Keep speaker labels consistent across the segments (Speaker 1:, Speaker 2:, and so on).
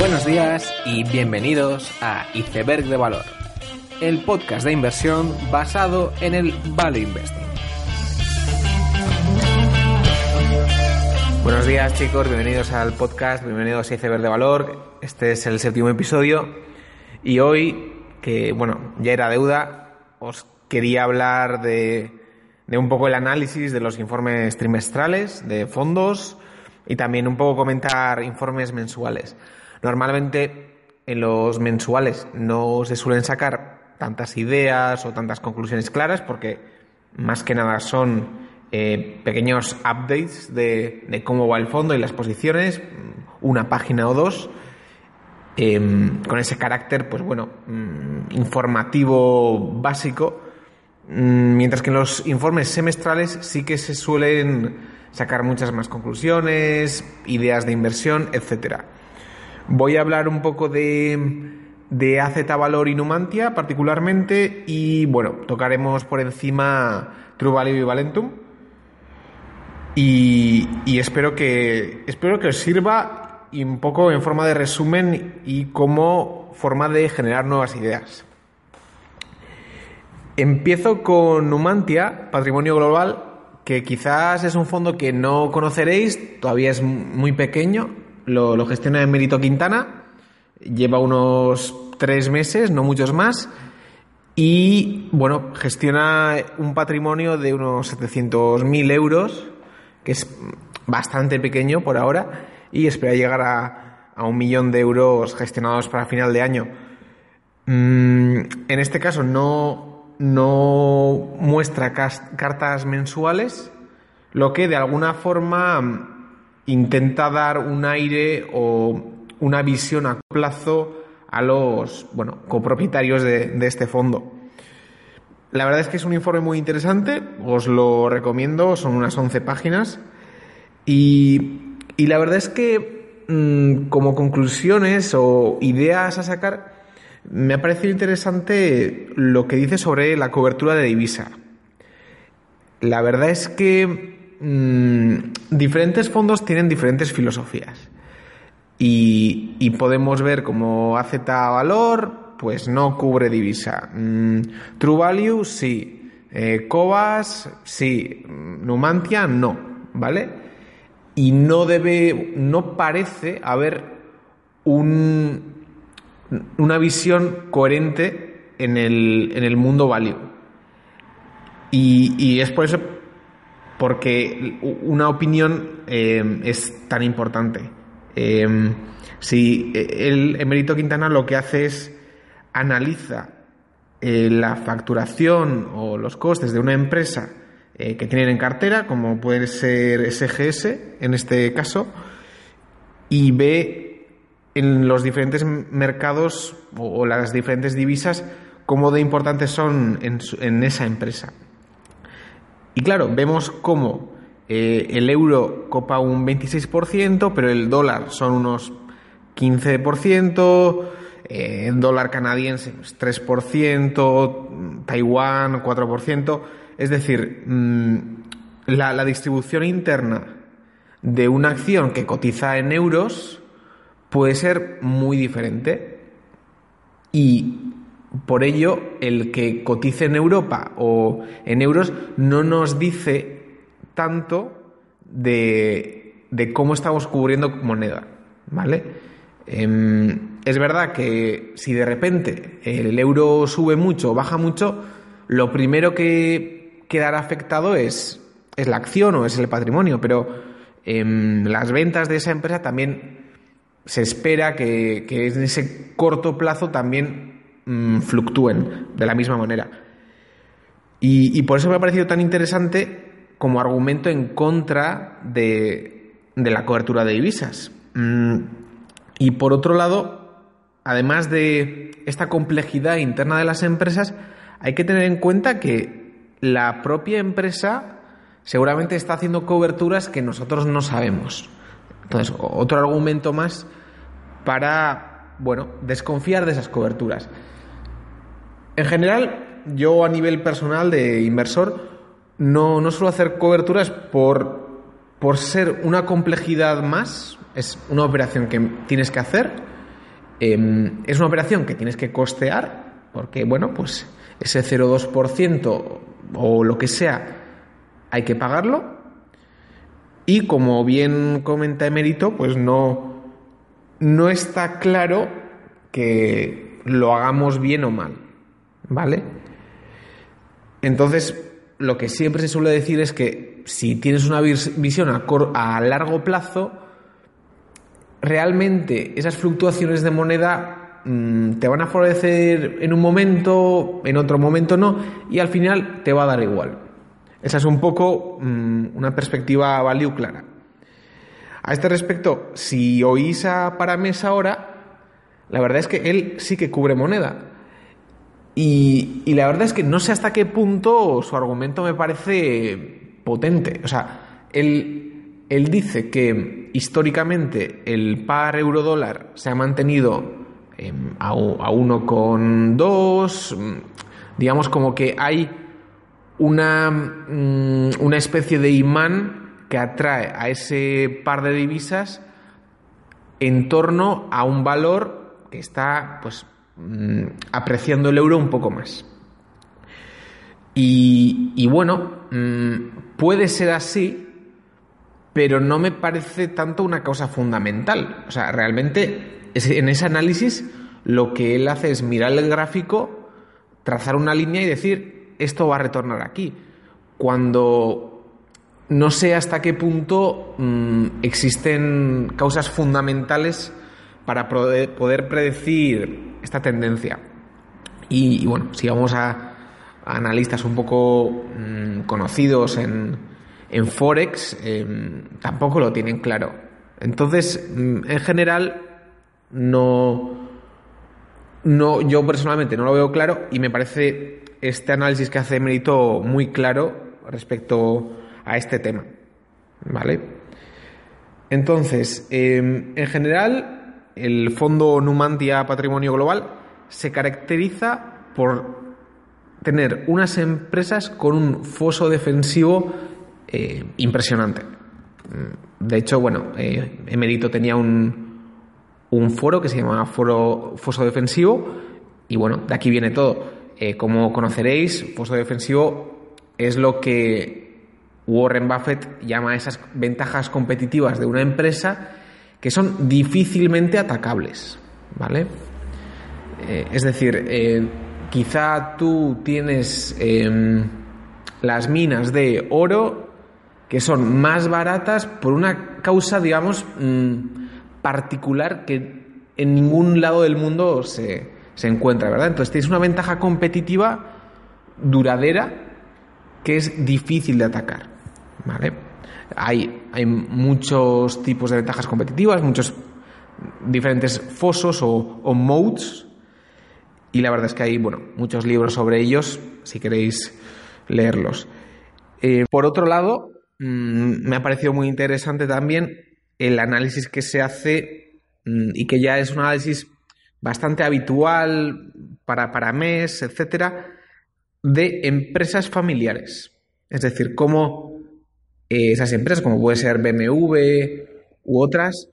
Speaker 1: Buenos días y bienvenidos a Iceberg de Valor, el podcast de inversión basado en el Value Investing. Buenos días chicos, bienvenidos al podcast, bienvenidos a Iceberg de Valor. Este es el séptimo episodio y hoy, que bueno, ya era deuda, os quería hablar de, de un poco el análisis de los informes trimestrales de fondos y también un poco comentar informes mensuales. Normalmente en los mensuales no se suelen sacar tantas ideas o tantas conclusiones claras porque más que nada son eh, pequeños updates de, cómo va el fondo y las posiciones, una página o dos, em, con ese carácter, pues bueno, mm, informativo básico, mm, mientras que en los informes semestrales sí que se suelen sacar muchas más conclusiones, ideas de inversión, etcétera. Voy a hablar un poco de, de AZ Valor y Numantia particularmente y bueno, tocaremos por encima True Value y Valentum. Y, espero que espero que os sirva y un poco en forma de resumen y como forma de generar nuevas ideas. Empiezo con Numantia, Patrimonio Global, que quizás es un fondo que no conoceréis, todavía es muy pequeño, lo, lo gestiona Mérito Quintana, lleva unos tres meses, no muchos más, y bueno, gestiona un patrimonio de unos 700.000 euros, que es bastante pequeño por ahora, y espera llegar a, un millón de euros gestionados para final de año. Mm, en este caso no, no muestra cartas mensuales, lo que de alguna forma intenta dar un aire o una visión a plazo a los bueno, copropietarios de, este fondo. La verdad es que es un informe muy interesante, os lo recomiendo, son unas 11 páginas y, la verdad es que mm, como conclusiones o ideas a sacar, me ha parecido interesante lo que dice sobre la cobertura de divisa. La verdad es que Mm, diferentes fondos tienen diferentes filosofías. Y, podemos ver como AZ Valor, pues no cubre divisa. Mm, True Value, sí. Eh, Cobas, sí. Numantia, no. ¿Vale? Y no debe, no parece haber un, una visión coherente en el, en el mundo value. Y, y es por eso porque una opinión eh, es tan importante. Eh, si el Emerito Quintana lo que hace es analiza eh, la facturación o los costes de una empresa que tienen en cartera, como puede ser SGS en este caso, y ve en los diferentes mercados o, las diferentes divisas cómo de importantes son en esa empresa. Y claro, vemos cómo eh, el euro copa un 26%, pero el dólar son unos 15%, eh, dólar canadiense 3%, pues, Taiwán 4%. Es decir, mm, la, la distribución interna de una acción que cotiza en euros puede ser muy diferente. Y por ello, el que cotice en Europa o en euros no nos dice tanto de, cómo estamos cubriendo moneda, ¿vale? Em, es verdad que si de repente el euro sube mucho o baja mucho, lo primero que quedará afectado es, es la acción o es el patrimonio, pero en las ventas de esa empresa también se espera que, que en ese corto plazo también Mm, fluctúen de la misma manera. Y, por eso me ha parecido tan interesante como argumento en contra de, la cobertura de divisas. Mm, y por otro lado, además de esta complejidad interna de las empresas, hay que tener en cuenta que la propia empresa seguramente está haciendo coberturas que nosotros no sabemos. Entonces, otro argumento más para, bueno, desconfiar de esas coberturas. En general, yo a nivel personal de inversor no, no suelo hacer coberturas por, por ser una complejidad más, es una operación que tienes que hacer em, es una operación que tienes que costear, porque, bueno, pues ese 0,2% o lo que sea, hay que pagarlo. Y como bien comenta Emérito, pues no, no está claro que lo hagamos bien o mal. ¿Vale? Entonces, lo que siempre se suele decir es que si tienes una visión a, largo plazo, realmente esas fluctuaciones de moneda mm, te van a favorecer en un momento, en otro momento no, y al final te va a dar igual. Esa es un poco mm, una perspectiva value clara. A este respecto, si oís a Paramés ahora, la verdad es que él sí que cubre moneda. Y, la verdad es que no sé hasta qué punto su argumento me parece potente. O sea, él, él dice que históricamente el par euro-dólar se ha mantenido em, a, a 1,2. Digamos como que hay una, mm, una especie de imán que atrae a ese par de divisas en torno a un valor que está pues Mm, apreciando el euro un poco más. Y, bueno, mm, puede ser así, pero no me parece tanto una causa fundamental. O sea, realmente en ese análisis lo que él hace es mirar el gráfico, trazar una línea y decir, esto va a retornar aquí. Cuando no sé hasta qué punto mm, existen causas fundamentales para poder predecir esta tendencia. Y, bueno, si vamos a, analistas un poco mm, conocidos en, en Forex, em, tampoco lo tienen claro. Entonces, mm, en general, no, no, yo personalmente no lo veo claro y me parece este análisis que hace Mérito muy claro respecto a este tema. ¿Vale? Entonces, em, en general, el fondo Numantia Patrimonio Global se caracteriza por tener unas empresas con un foso defensivo eh, impresionante. Mm, de hecho, bueno, eh, Emerito tenía un, un, foro que se llamaba Foro Foso Defensivo y bueno, de aquí viene todo. Eh, como conoceréis, foso defensivo es lo que Warren Buffett llama esas ventajas competitivas de una empresa que son difícilmente atacables, ¿vale? Eh, es decir, eh, quizá tú tienes em, las minas de oro que son más baratas por una causa, digamos, mm, particular que en ningún lado del mundo se, se encuentra, ¿verdad? Entonces tienes una ventaja competitiva duradera que es difícil de atacar, ¿vale? Hay, muchos tipos de ventajas competitivas, muchos diferentes fosos o, modes, y la verdad es que hay bueno, muchos libros sobre ellos, si queréis leerlos. Eh, por otro lado, mm, me ha parecido muy interesante también el análisis que se hace mm, y que ya es un análisis bastante habitual para, para MES, etcétera, de empresas familiares. Es decir, cómo eh, esas empresas, como puede ser BMW u otras,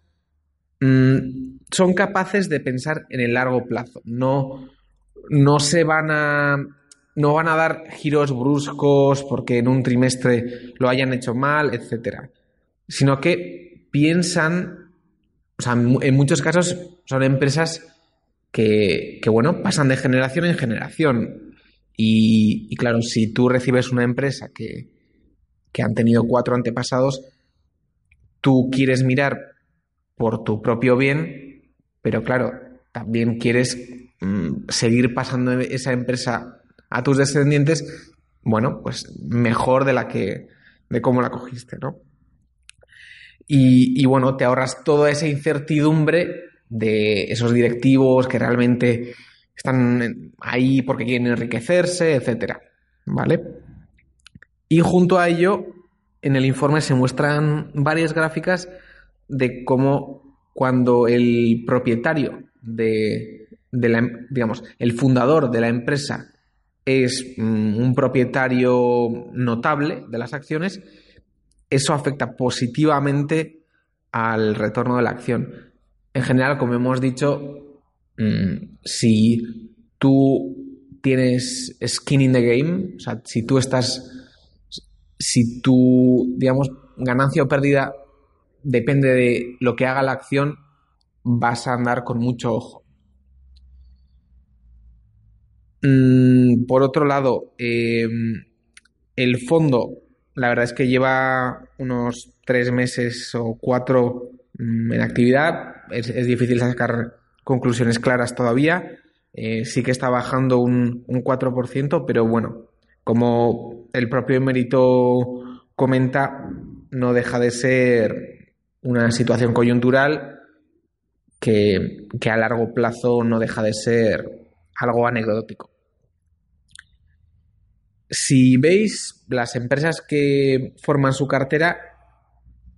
Speaker 1: mm, son capaces de pensar en el largo plazo. No, no se van a. No van a dar giros bruscos porque en un trimestre lo hayan hecho mal, etcétera. Sino que piensan. O sea, en muchos casos son empresas que, que bueno, pasan de generación en generación. y claro, si tú recibes una empresa que, que han tenido cuatro antepasados, tú quieres mirar por tu propio bien, pero claro, también quieres mm, seguir pasando esa empresa a tus descendientes, bueno, pues mejor de la que, de cómo la cogiste, ¿no? Y, y bueno, te ahorras toda esa incertidumbre de esos directivos que realmente están ahí porque quieren enriquecerse, etcétera, ¿vale? Y junto a ello, en el informe se muestran varias gráficas de cómo cuando el propietario de, la, digamos, el fundador de la empresa es mm, un propietario notable de las acciones, eso afecta positivamente al retorno de la acción. En general, como hemos dicho, mm, si tú tienes skin in the game, o sea, si tú estás, si tu, digamos, ganancia o pérdida depende de lo que haga la acción, vas a andar con mucho ojo. Mm, por otro lado, em, el fondo, la verdad es que lleva unos tres meses o cuatro mm, en actividad. Es, difícil sacar conclusiones claras todavía. Eh, sí que está bajando un, un 4%, pero bueno, como el propio emérito comenta, no deja de ser una situación coyuntural que, a largo plazo no deja de ser algo anecdótico. Si veis las empresas que forman su cartera,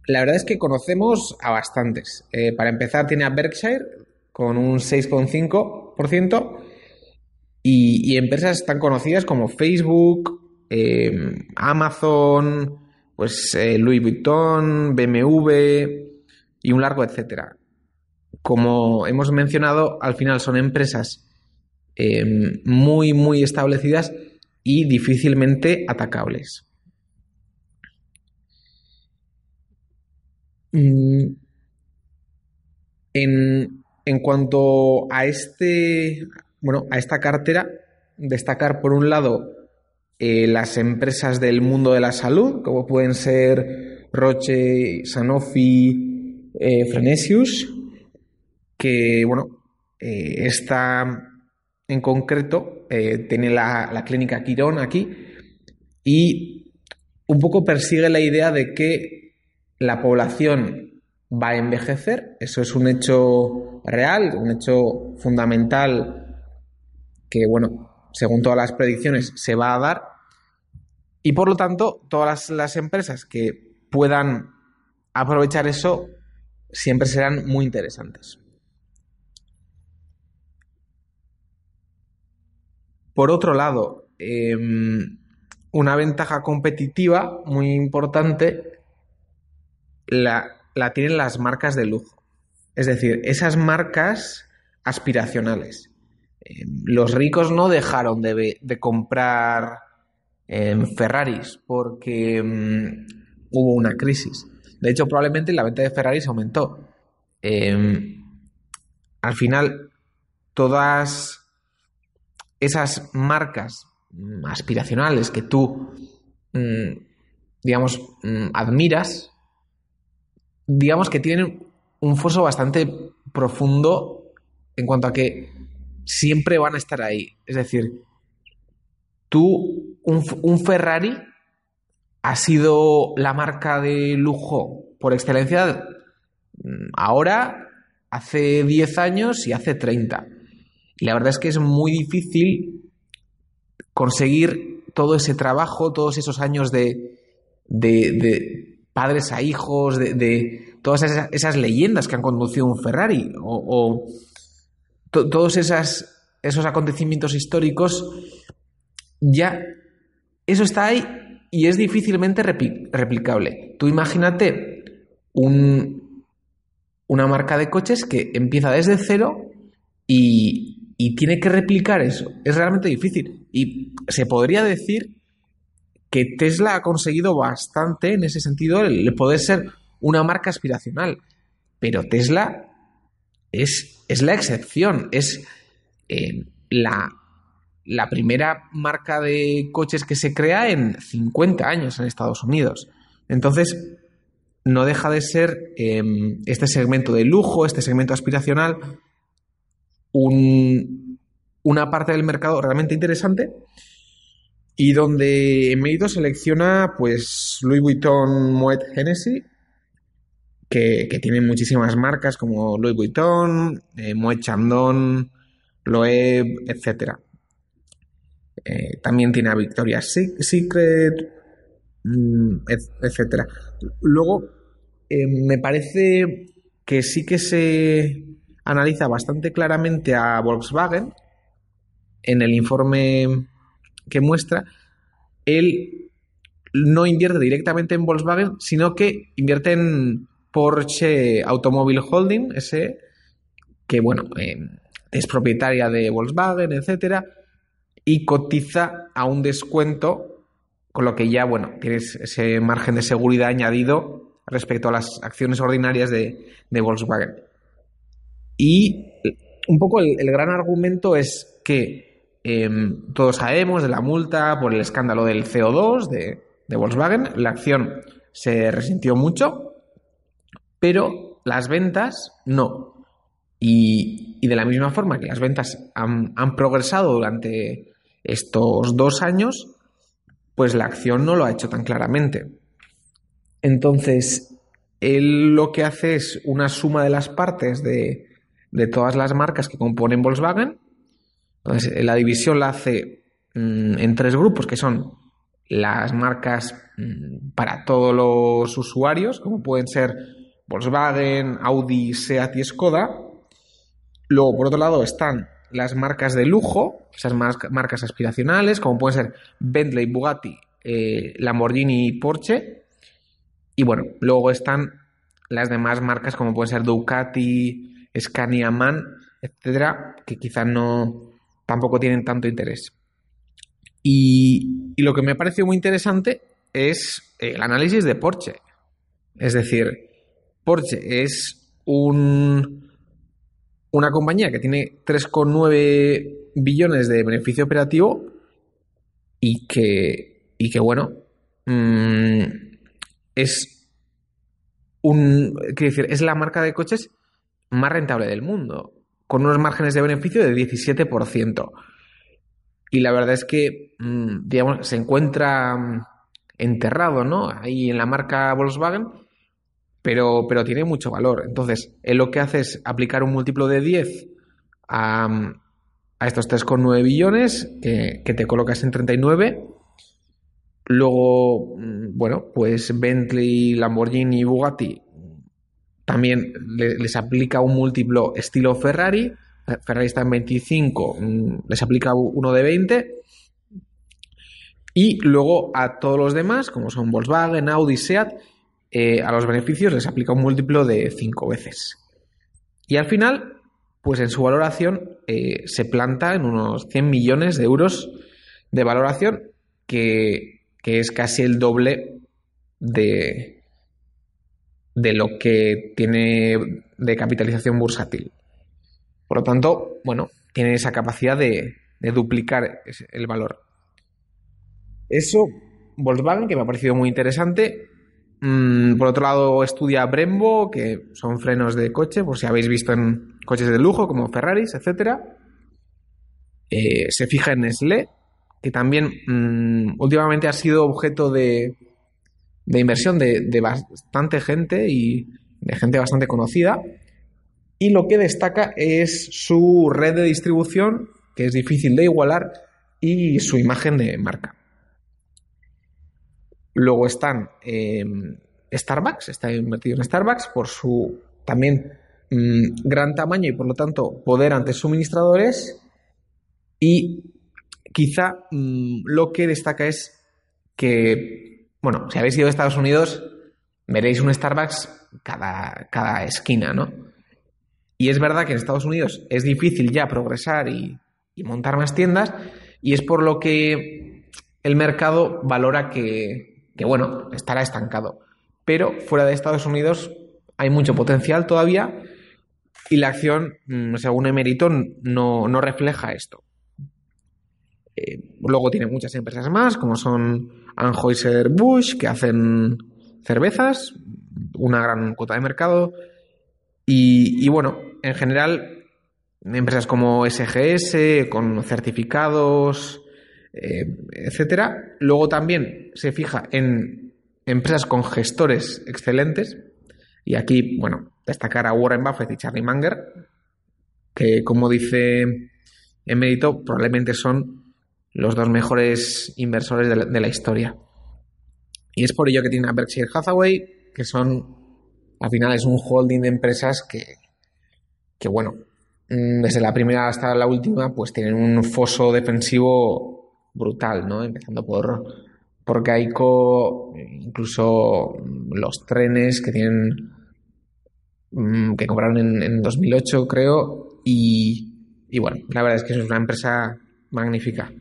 Speaker 1: la verdad es que conocemos a bastantes. Eh, para empezar, tiene a Berkshire con un 6,5% y, empresas tan conocidas como Facebook, eh, Amazon, pues eh, Louis Vuitton, BMW y un largo etcétera. Como hemos mencionado, al final son empresas muy, muy establecidas y difícilmente atacables. Mm, en, en, cuanto a este, bueno, a esta cartera, destacar por un lado eh, las empresas del mundo de la salud, como pueden ser Roche, Sanofi, eh, Frenesius, que bueno, eh, está en concreto eh, tiene la, clínica Quirón aquí y un poco persigue la idea de que la población va a envejecer, eso es un hecho real, un hecho fundamental que, bueno, según todas las predicciones se va a dar y por lo tanto todas las empresas que puedan aprovechar eso siempre serán muy interesantes. Por otro lado, em, una ventaja competitiva muy importante la, tienen las marcas de lujo. Es decir, esas marcas aspiracionales. Em, los ricos no dejaron de, comprar em, Ferraris porque hubo una crisis. De hecho, probablemente la venta de Ferraris aumentó. al final, todas esas marcas mm, aspiracionales que tú, mm, digamos, mm, admiras, digamos que tienen un foso bastante profundo en cuanto a que siempre van a estar ahí. Es decir, tú, un, Ferrari ha sido la marca de lujo por excelencia ahora, hace 10 años y hace 30. Y la verdad es que es muy difícil conseguir todo ese trabajo, todos esos años de, de, padres a hijos, de, todas esas, leyendas que han conducido un Ferrari o, todos esas, esos acontecimientos históricos, ya eso está ahí y es difícilmente replicable. Tú imagínate un, una marca de coches que empieza desde cero y, y tiene que replicar eso. Es realmente difícil. Y se podría decir que Tesla ha conseguido bastante en ese sentido el poder ser una marca aspiracional. Pero Tesla es, es la excepción, es eh, la, la, primera marca de coches que se crea en 50 años en Estados Unidos. Entonces, no deja de ser em, este segmento de lujo, este segmento aspiracional, una parte del mercado realmente interesante y donde en medio selecciona pues Louis Vuitton Moet Hennessy que, que tiene muchísimas marcas como Louis Vuitton, eh, Moet Chandon, Loeb, etc. Eh, también tiene a Victoria's Secret, mm, etc. Luego, eh, me parece que sí que se analiza bastante claramente a Volkswagen en el informe que muestra. Él no invierte directamente en Volkswagen, sino que invierte en Porsche Automobile Holding, ese que bueno, eh, es propietaria de Volkswagen, etcétera, y cotiza a un descuento, con lo que ya, bueno, tienes ese margen de seguridad añadido respecto a las acciones ordinarias de, Volkswagen. Y un poco el, gran argumento es que em, todos sabemos de la multa por el escándalo del CO2 de, de Volkswagen, la acción se resintió mucho, pero las ventas no. Y, de la misma forma que las ventas han, progresado durante estos dos años, pues la acción no lo ha hecho tan claramente. Entonces, él lo que hace es una suma de las partes de, todas las marcas que componen Volkswagen. Entonces, la división la hace mm, en tres grupos, que son las marcas mm, para todos los usuarios, como pueden ser Volkswagen, Audi, Seat y Skoda. Luego, por otro lado, están las marcas de lujo, esas marcas aspiracionales, como pueden ser Bentley, Bugatti, eh, Lamborghini y Porsche. Y bueno, luego están las demás marcas, como pueden ser Ducati, Scania Man, etcétera, que quizás no tampoco tienen tanto interés. Y, y, lo que me parece muy interesante es el análisis de Porsche. Es decir, Porsche es un, una compañía que tiene 3,9 billones de beneficio operativo y que, y que bueno, mm, es un, decir, es la marca de coches más rentable del mundo, con unos márgenes de beneficio de 17%. Y la verdad es que, mm, se encuentra mm, enterrado, ¿no? Ahí en la marca Volkswagen pero, pero tiene mucho valor. Entonces, él lo que hace es aplicar un múltiplo de 10 a, a estos 3,9 billones que, te colocas en 39. Luego, mm, bueno, pues Bentley, Lamborghini y Bugatti también les aplica un múltiplo estilo Ferrari. Ferrari está en 25, mm, les aplica uno de 20. Y luego a todos los demás, como son Volkswagen, Audi, Seat, eh, a los beneficios les aplica un múltiplo de 5 veces. Y al final, pues en su valoración eh, se planta en unos 100 millones de euros de valoración, que, es casi el doble de, de lo que tiene de capitalización bursátil. Por lo tanto, bueno, tiene esa capacidad de, de duplicar el valor. Eso, Volkswagen, que me ha parecido muy interesante, Mm, por otro lado, estudia Brembo, que son frenos de coche, por si habéis visto en coches de lujo como Ferraris, etc. Eh, se fija en Nestlé, que también mm, últimamente ha sido objeto de, inversión de, de, bastante gente y de gente bastante conocida. Y lo que destaca es su red de distribución, que es difícil de igualar, y su imagen de marca. Luego están em, Starbucks, está invertido en Starbucks por su también mm, gran tamaño y por lo tanto poder ante suministradores. Y quizá mm, lo que destaca es que, bueno, si habéis ido a Estados Unidos, veréis un Starbucks cada, cada esquina, ¿no? Y es verdad que en Estados Unidos es difícil ya progresar y montar más tiendas, y es por lo que el mercado valora que, que bueno, estará estancado. Pero fuera de Estados Unidos hay mucho potencial todavía y la acción, mm, según Emerito, no, no refleja esto. Eh, luego tiene muchas empresas más, como son Anheuser-Busch, que hacen cervezas, una gran cuota de mercado. Y, bueno, en general, empresas como SGS, con certificados, eh, etcétera. Luego también se fija en empresas con gestores excelentes. Y aquí, bueno, destacar a Warren Buffett y Charlie Munger, que como dice Emérito, probablemente son los dos mejores inversores de la, historia. Y es por ello que tiene a Berkshire Hathaway, que son, al final es un holding de empresas que, que bueno, mm, desde la primera hasta la última, pues tienen un foso defensivo brutal, ¿no? Empezando por, por Geico, incluso los trenes que tienen mm, que compraron en, 2008, creo, y, bueno, la verdad es que es una empresa magnífica.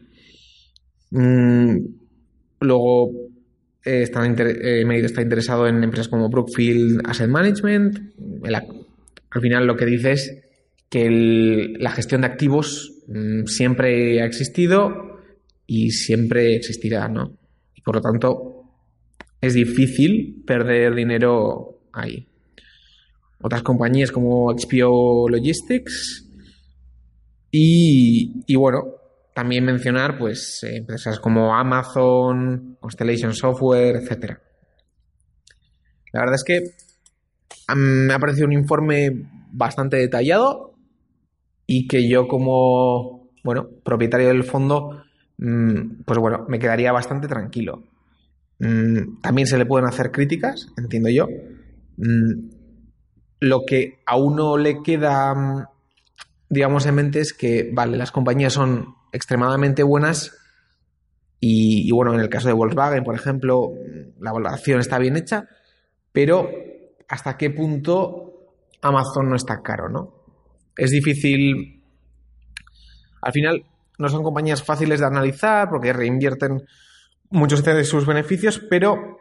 Speaker 1: Mm, luego eh, está, eh, está interesado en empresas como Brookfield Asset Management. al final lo que dice es que la gestión de activos mm, siempre ha existido y siempre existirá, ¿no? Y por lo tanto es difícil perder dinero ahí. Otras compañías como XPO Logistics y, y bueno, también mencionar pues empresas como Amazon, Constellation Software, etcétera. La verdad es que me ha parecido un informe bastante detallado y que yo como bueno propietario del fondo mm, pues bueno me quedaría bastante tranquilo. Mm, también se le pueden hacer críticas, entiendo yo. Mm, lo que a uno le queda digamos en mente es que vale las compañías son extremadamente buenas y, bueno, en el caso de Volkswagen, por ejemplo, la valoración está bien hecha, pero ¿hasta qué punto Amazon no está caro, no? Es difícil... Al final, no son compañías fáciles de analizar porque reinvierten muchos de sus beneficios, pero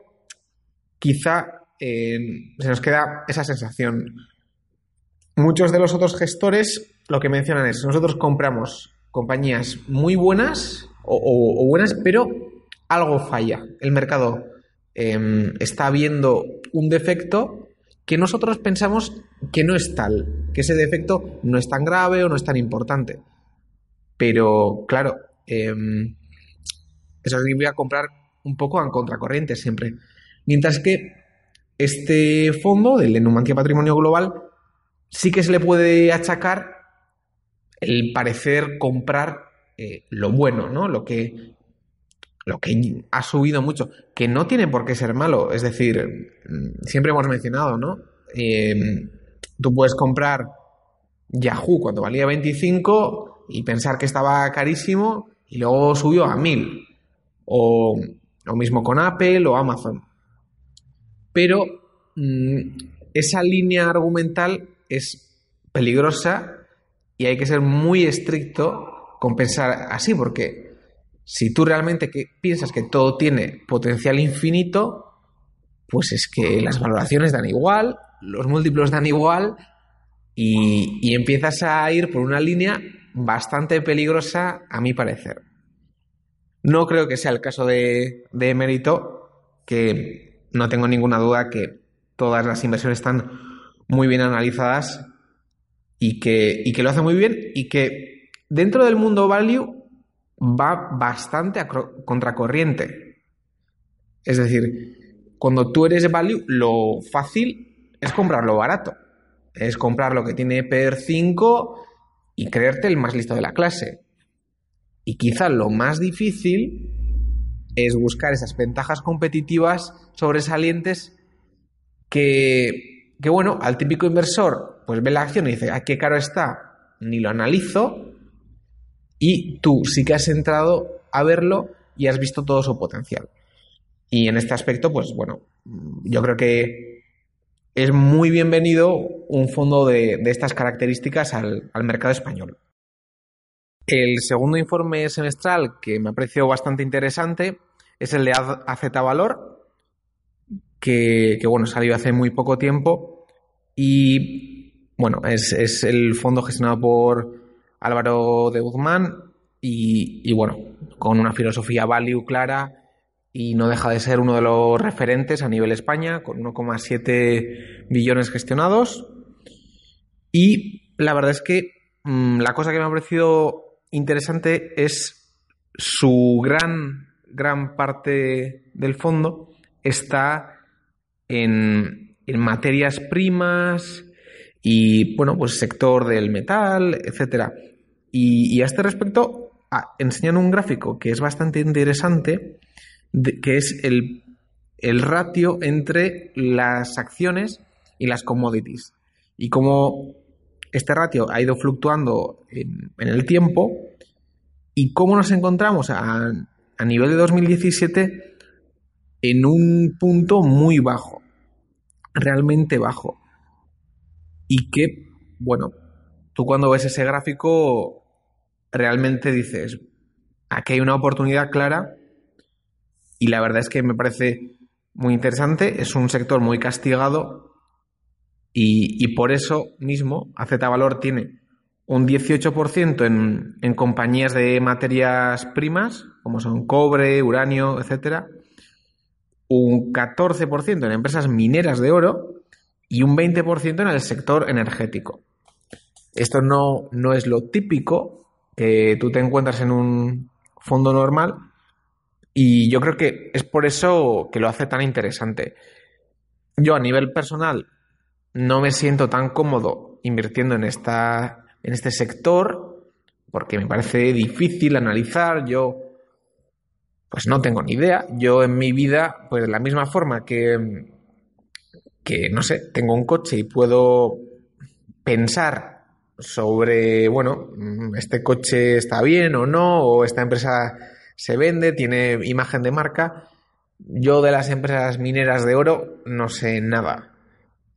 Speaker 1: quizá eh, se nos queda esa sensación. Muchos de los otros gestores lo que mencionan es, nosotros compramos compañías muy buenas o, buenas, pero algo falla. El mercado em, está viendo un defecto que nosotros pensamos que no es tal, que ese defecto no es tan grave o no es tan importante. Pero, claro, eh, eso significa comprar un poco en contracorriente siempre. Mientras que este fondo, del Numancia Patrimonio Global, sí que se le puede achacar el parecer comprar eh, lo bueno, ¿no? Lo que, lo que ha subido mucho, que no tiene por qué ser malo. Es decir, mm, siempre hemos mencionado, ¿no? Em, tú puedes comprar Yahoo cuando valía 25 y pensar que estaba carísimo y luego subió a 1000. O lo mismo con Apple o Amazon. Pero mm, esa línea argumental es peligrosa y hay que ser muy estricto con pensar así, porque si tú realmente que piensas que todo tiene potencial infinito, pues es que las valoraciones dan igual, los múltiplos dan igual y, empiezas a ir por una línea bastante peligrosa a mi parecer. No creo que sea el caso de, de Mérito, que no tengo ninguna duda que todas las inversiones están muy bien analizadas y que, y que lo hace muy bien y que dentro del mundo value va bastante a contracorriente. Es decir, cuando tú eres value, lo fácil es comprar lo barato. Es comprar lo que tiene PER 5 y creerte el más listo de la clase. Y quizá lo más difícil es buscar esas ventajas competitivas sobresalientes que, que bueno, al típico inversor pues ve la acción y dice, ¿a qué caro está? Ni lo analizo. Y tú sí que has entrado a verlo y has visto todo su potencial. Y en este aspecto, pues bueno, yo creo que es muy bienvenido un fondo de, estas características al, mercado español. El segundo informe semestral que me ha parecido bastante interesante es el de AZ Valor, que, bueno, salió hace muy poco tiempo y bueno, es, el fondo gestionado por Álvaro de Guzmán y, bueno, con una filosofía value clara y no deja de ser uno de los referentes a nivel España, con 1,7 billones gestionados. Y la verdad es que mm, la cosa que me ha parecido interesante es su gran, gran parte del fondo está en, en materias primas, y bueno, pues sector del metal, etcétera. Y, a este respecto enseñan un gráfico que es bastante interesante, que es el, ratio entre las acciones y las commodities. Y cómo este ratio ha ido fluctuando en, el tiempo y cómo nos encontramos a, a nivel de 2017 en un punto muy bajo, realmente bajo y que, bueno, tú cuando ves ese gráfico realmente dices, aquí hay una oportunidad clara y la verdad es que me parece muy interesante, es un sector muy castigado y, por eso mismo AZ Valor tiene un 18% en, en compañías de materias primas, como son cobre, uranio, etcétera, un 14% en empresas mineras de oro y un 20% en el sector energético. Esto no, no es lo típico que tú te encuentras en un fondo normal y yo creo que es por eso que lo hace tan interesante. Yo a nivel personal no me siento tan cómodo invirtiendo en, esta, en este sector porque me parece difícil analizar. Yo pues no tengo ni idea. Yo en mi vida, pues de la misma forma que, que no sé, tengo un coche y puedo pensar sobre, bueno, este coche está bien o no, o esta empresa se vende, tiene imagen de marca. Yo de las empresas mineras de oro no sé nada.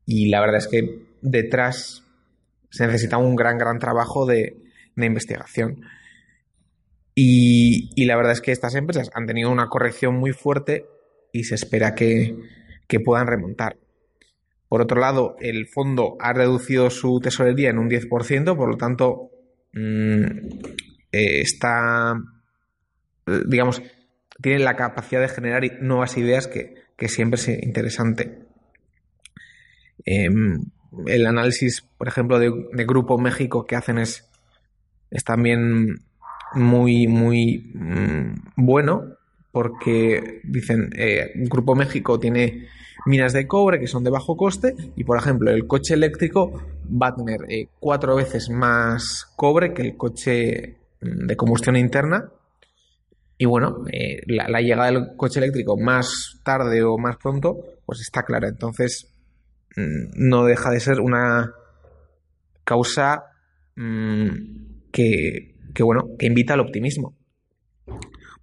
Speaker 1: Y la verdad es que detrás se necesita un gran, gran trabajo de, de investigación. Y, la verdad es que estas empresas han tenido una corrección muy fuerte y se espera que, puedan remontar. Por otro lado, el fondo ha reducido su tesorería en un 10%, por lo tanto, mm, eh, está, digamos, tiene la capacidad de generar nuevas ideas que, siempre es interesante. Em, el análisis, por ejemplo, de, de, Grupo México que hacen es, es también muy, muy mm, bueno porque dicen, eh, Grupo México tiene minas de cobre que son de bajo coste y, por ejemplo, el coche eléctrico va a tener eh, cuatro veces más cobre que el coche mm, de combustión interna. Y bueno, eh, la, llegada del coche eléctrico más tarde o más pronto, pues está clara. Entonces, mm, no deja de ser una causa que que bueno, que invita al optimismo.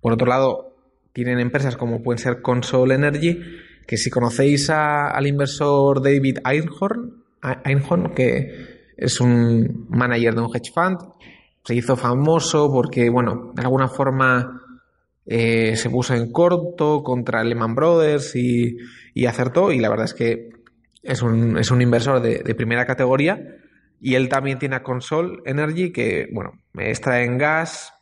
Speaker 1: Por otro lado, tienen empresas como pueden ser Console Energy, que si conocéis al inversor David Einhorn, Einhorn, que es un manager de un hedge fund, se hizo famoso porque, bueno, de alguna forma eh, se puso en corto contra Lehman Brothers y, acertó, y la verdad es que es un, es un inversor de, de primera categoría. Y él también tiene a Console Energy que, bueno, extraen gas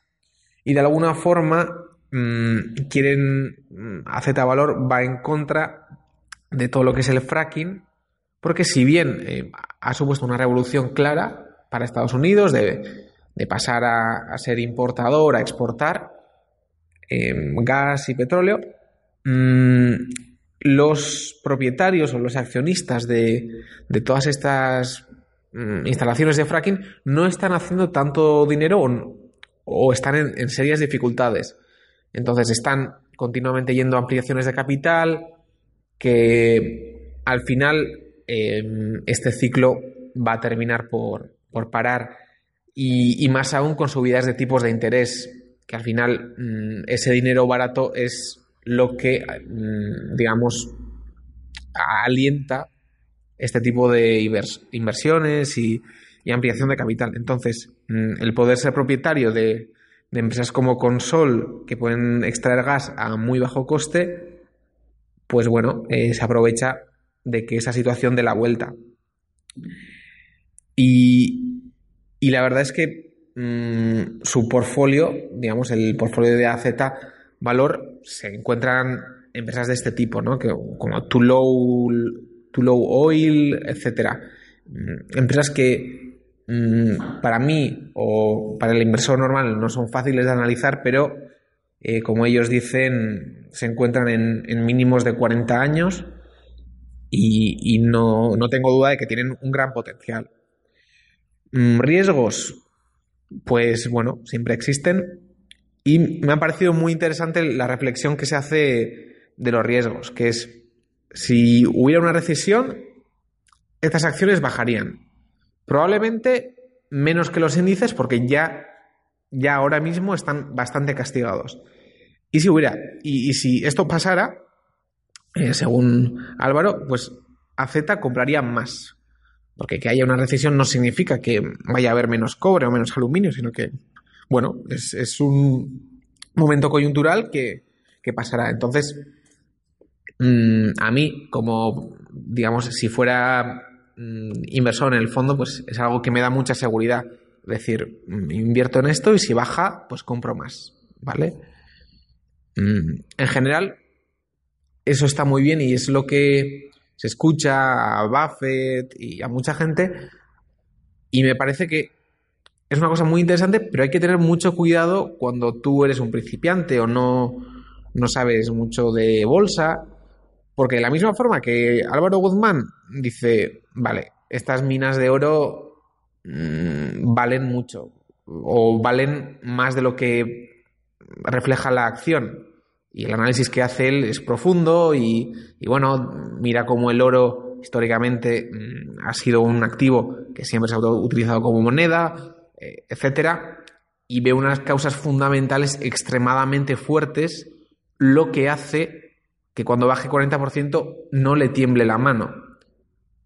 Speaker 1: y de alguna forma mm, quieren, mm, a Z Valor va en contra de todo lo que es el fracking, porque si bien eh, ha supuesto una revolución clara para Estados Unidos de, pasar a, ser importador, a exportar em, gas y petróleo, mm, los propietarios o los accionistas de, todas estas Mm, instalaciones de fracking no están haciendo tanto dinero o, están en, serias dificultades. Entonces están continuamente yendo a ampliaciones de capital que al final em, este ciclo va a terminar por, parar y, más aún con subidas de tipos de interés que al final mm, ese dinero barato es lo que mm, digamos alienta este tipo de inversiones y, ampliación de capital. Entonces, mm, el poder ser propietario de, empresas como Consol, que pueden extraer gas a muy bajo coste, pues bueno, eh, se aprovecha de que esa situación de la vuelta. Y, la verdad es que mm, su portfolio, digamos, el portfolio de AZ Valor, se encuentran empresas de este tipo, ¿no? Como Low to low oil, etcétera. Mm, empresas que mm, para mí o para el inversor normal no son fáciles de analizar, pero eh, como ellos dicen, se encuentran en, mínimos de 40 años y, no, tengo duda de que tienen un gran potencial. Riesgos, pues bueno, siempre existen. Y me ha parecido muy interesante la reflexión que se hace de los riesgos, que es si hubiera una recesión, estas acciones bajarían. Probablemente menos que los índices porque ya, ya ahora mismo están bastante castigados. Y si hubiera, y, si esto pasara, eh, según Álvaro, pues AZ compraría más. Porque que haya una recesión no significa que vaya a haber menos cobre o menos aluminio, sino que, bueno, es, un momento coyuntural que, pasará. Entonces, mm, a mí, como, digamos, si fuera mm, inversor en el fondo, pues es algo que me da mucha seguridad. Es decir, mm, invierto en esto y si baja, pues compro más. ¿Vale? En general, eso está muy bien y es lo que se escucha a Buffett y a mucha gente y me parece que es una cosa muy interesante, pero hay que tener mucho cuidado cuando tú eres un principiante o no, no sabes mucho de bolsa, porque de la misma forma que Álvaro Guzmán dice, vale, estas minas de oro mm, valen mucho o valen más de lo que refleja la acción y el análisis que hace él es profundo y, bueno, mira cómo el oro históricamente mm, ha sido un activo que siempre se ha utilizado como moneda, eh, etcétera, y ve unas causas fundamentales extremadamente fuertes, lo que hace que cuando baje 40% no le tiemble la mano.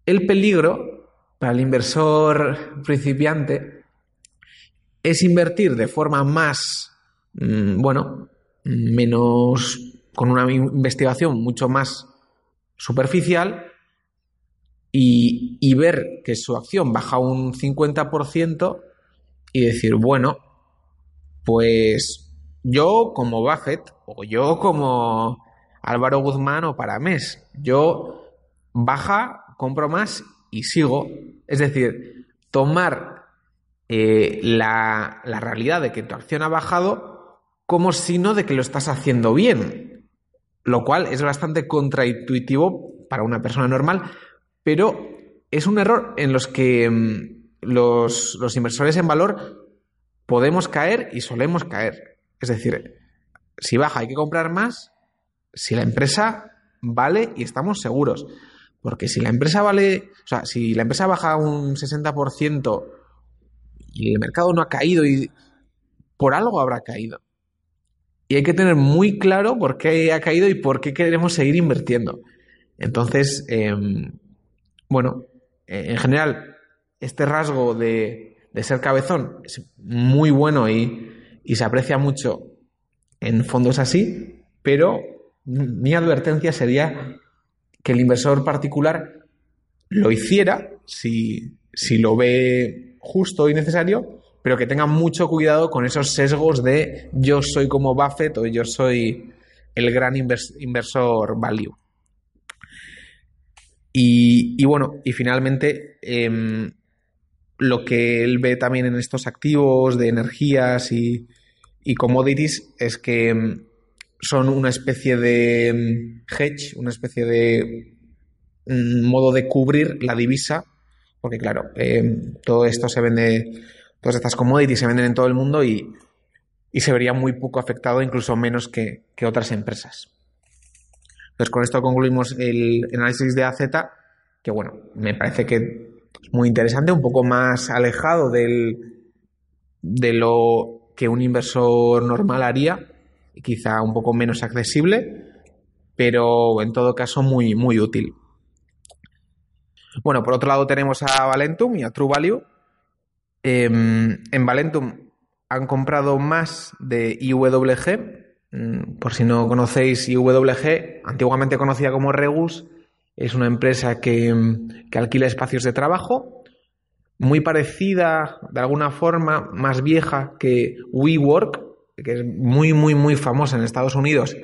Speaker 1: El peligro para el inversor principiante es invertir de forma más, mm, bueno, menos, con una investigación mucho más superficial y, ver que su acción baja un 50% y decir, bueno, pues yo como Buffett o yo como Álvaro Guzmán o Paramés, yo baja, compro más y sigo. Es decir, tomar eh, la, la realidad de que tu acción ha bajado como signo de que lo estás haciendo bien, lo cual es bastante contraintuitivo para una persona normal, pero es un error en los que mm, los, los inversores en valor podemos caer y solemos caer. Es decir, si baja hay que comprar más, si la empresa vale y estamos seguros. Porque si la empresa vale, o sea, si la empresa baja un 60% y el mercado no ha caído y por algo habrá caído y hay que tener muy claro por qué ha caído y por qué queremos seguir invirtiendo. Entonces, em, bueno, en general, este rasgo de, ser cabezón es muy bueno y, se aprecia mucho en fondos así, pero mi advertencia sería que el inversor particular lo hiciera si lo ve justo y necesario, pero que tengan mucho cuidado con esos sesgos de yo soy como Buffett o yo soy el gran inversor value. Y, bueno, y finalmente, em, lo que él ve también en estos activos de energías y, commodities es que em, son una especie de em, hedge, una especie de mm, modo de cubrir la divisa, porque claro, todo esto se vende todas estas commodities se venden en todo el mundo y, se vería muy poco afectado, incluso menos que, otras empresas. Entonces, con esto concluimos el análisis de AZ, que bueno, me parece que es muy interesante, un poco más alejado del, de lo que un inversor normal haría, y quizá un poco menos accesible, pero en todo caso muy, muy útil. Bueno, por otro lado tenemos a Valentum y a True Value, Em, en Valentum han comprado más de IWG. Mm, por si no conocéis IWG, antiguamente conocida como Regus, es una empresa que, que alquila espacios de trabajo, muy parecida, de alguna forma, más vieja que WeWork, que es muy, muy, muy famosa en Estados Unidos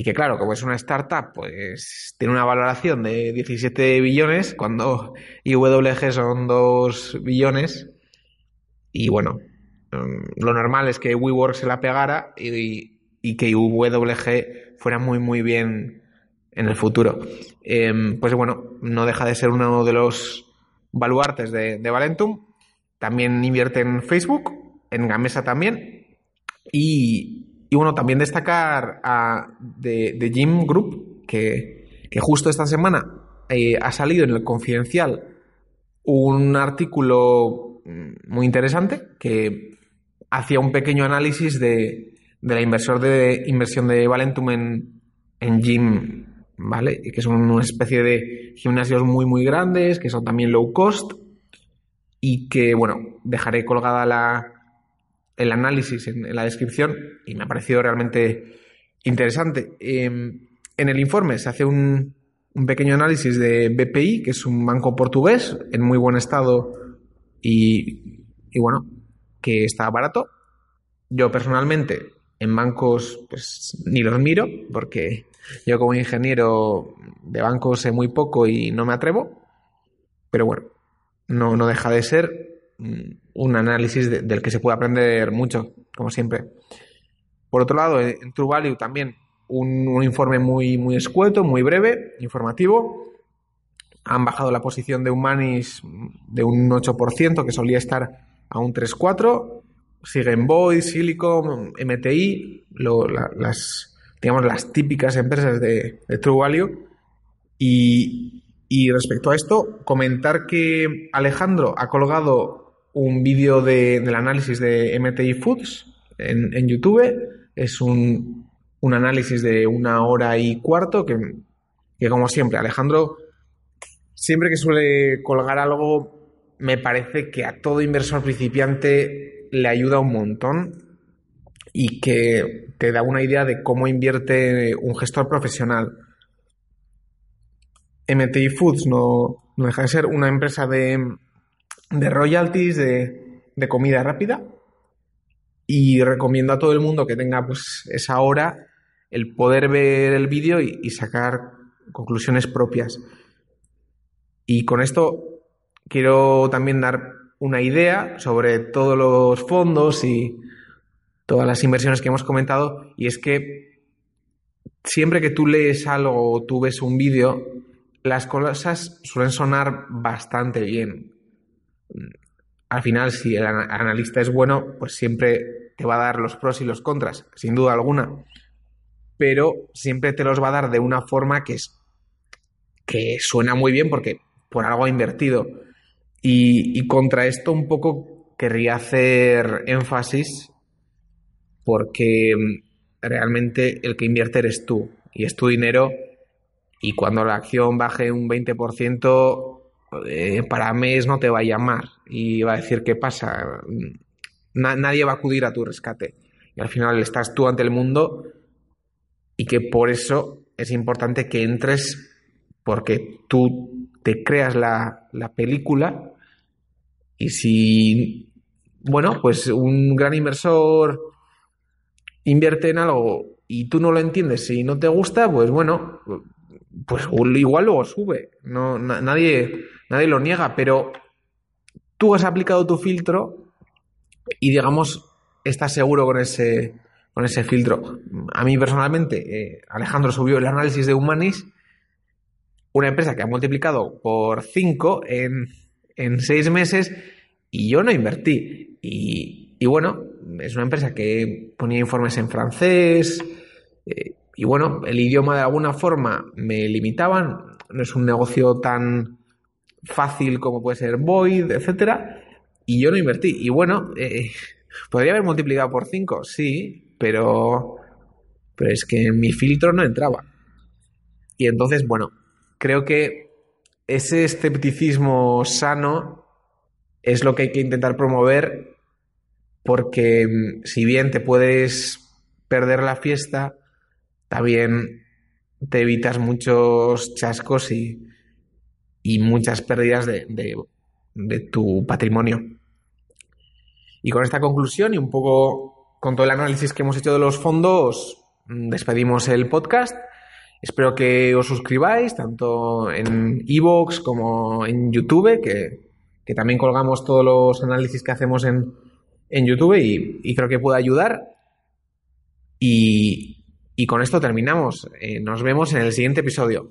Speaker 1: y que claro, como es una startup, pues tiene una valoración de 17 billones, cuando IWG son 2 billones. Y bueno, mm, lo normal es que WeWork se la pegara y, que WG fuera muy, muy bien en el futuro. Em, pues bueno, no deja de ser uno de los baluartes de, Valentum. También invierte en Facebook, en Gamesa también. Y, bueno, también destacar a de, de Jim Group, que, que, justo esta semana eh, ha salido en el Confidencial un artículo muy interesante que hacía un pequeño análisis de, la inversor de inversión de Valentum en, en Jim ¿vale? Que son una especie de gimnasios muy, muy grandes, que son también low cost y que, bueno, dejaré colgada la, el análisis en, la descripción y me ha parecido realmente interesante. Em, en el informe se hace un, un pequeño análisis de BPI, que es un banco portugués en muy buen estado y, y bueno, que está barato. Yo personalmente en bancos pues ni los miro porque yo como ingeniero de bancos sé muy poco y no me atrevo. Pero bueno, no, no deja de ser mm, un análisis del que se puede aprender mucho, como siempre. Por otro lado, en True Value también un, informe muy, muy escueto, muy breve, informativo. Han bajado la posición de Humanis de un 8%, que solía estar a un 3,4%. Siguen Boyd, Silicon, MTI, las, digamos, las típicas empresas de, True Value. Y, respecto a esto, comentar que Alejandro ha colgado un vídeo del análisis de MTI Foods en, en YouTube. Es un, un análisis de una hora y cuarto que, como siempre, Alejandro, siempre que suele colgar algo, me parece que a todo inversor principiante le ayuda un montón y que te da una idea de cómo invierte un gestor profesional. MTI Foods no, deja de ser una empresa de, royalties, de, de, comida rápida. Y recomiendo a todo el mundo que tenga pues, esa hora el poder ver el vídeo y, sacar conclusiones propias. Y con esto quiero también dar una idea sobre todos los fondos y todas las inversiones que hemos comentado, y es que siempre que tú lees algo o tú ves un vídeo, las cosas suelen sonar bastante bien. Al final, si el analista es bueno, pues siempre te va a dar los pros y los contras, sin duda alguna pero siempre te los va a dar de una forma que, es, que suena muy bien porque por algo ha invertido. Y, contra esto un poco querría hacer énfasis porque realmente el que invierte eres tú y es tu dinero y cuando la acción baje un 20% eh, para mes no te va a llamar y va a decir qué pasa. nadie va a acudir a tu rescate. Y al final estás tú ante el mundo y que por eso es importante que entres porque tú te creas la, película y si, bueno, pues un gran inversor invierte en algo y tú no lo entiendes y no te gusta, pues bueno, pues igual luego sube. No, nadie, nadie lo niega, pero tú has aplicado tu filtro y digamos, estás seguro con ese, con ese filtro. A mí personalmente, eh, Alejandro subió el análisis de Humanis, una empresa que ha multiplicado por 5 en, en 6 meses y yo no invertí. Y, bueno, es una empresa que ponía informes en francés eh, y bueno, el idioma de alguna forma me limitaban, no es un negocio tan fácil como puede ser Void, etcétera, y yo no invertí. Y bueno, eh, podría haber multiplicado por 5, sí, pero, pero es que mi filtro no entraba. Y entonces, bueno, creo que ese escepticismo sano es lo que hay que intentar promover porque mm, si bien te puedes perder la fiesta, también te evitas muchos chascos y, y muchas pérdidas de, de tu patrimonio. Y con esta conclusión y un poco con todo el análisis que hemos hecho de los fondos, mm, despedimos el podcast. Espero que os suscribáis, tanto en Evox como en YouTube, que, también colgamos todos los análisis que hacemos en, YouTube y, creo que puede ayudar. Y, con esto terminamos. Eh, nos vemos en el siguiente episodio.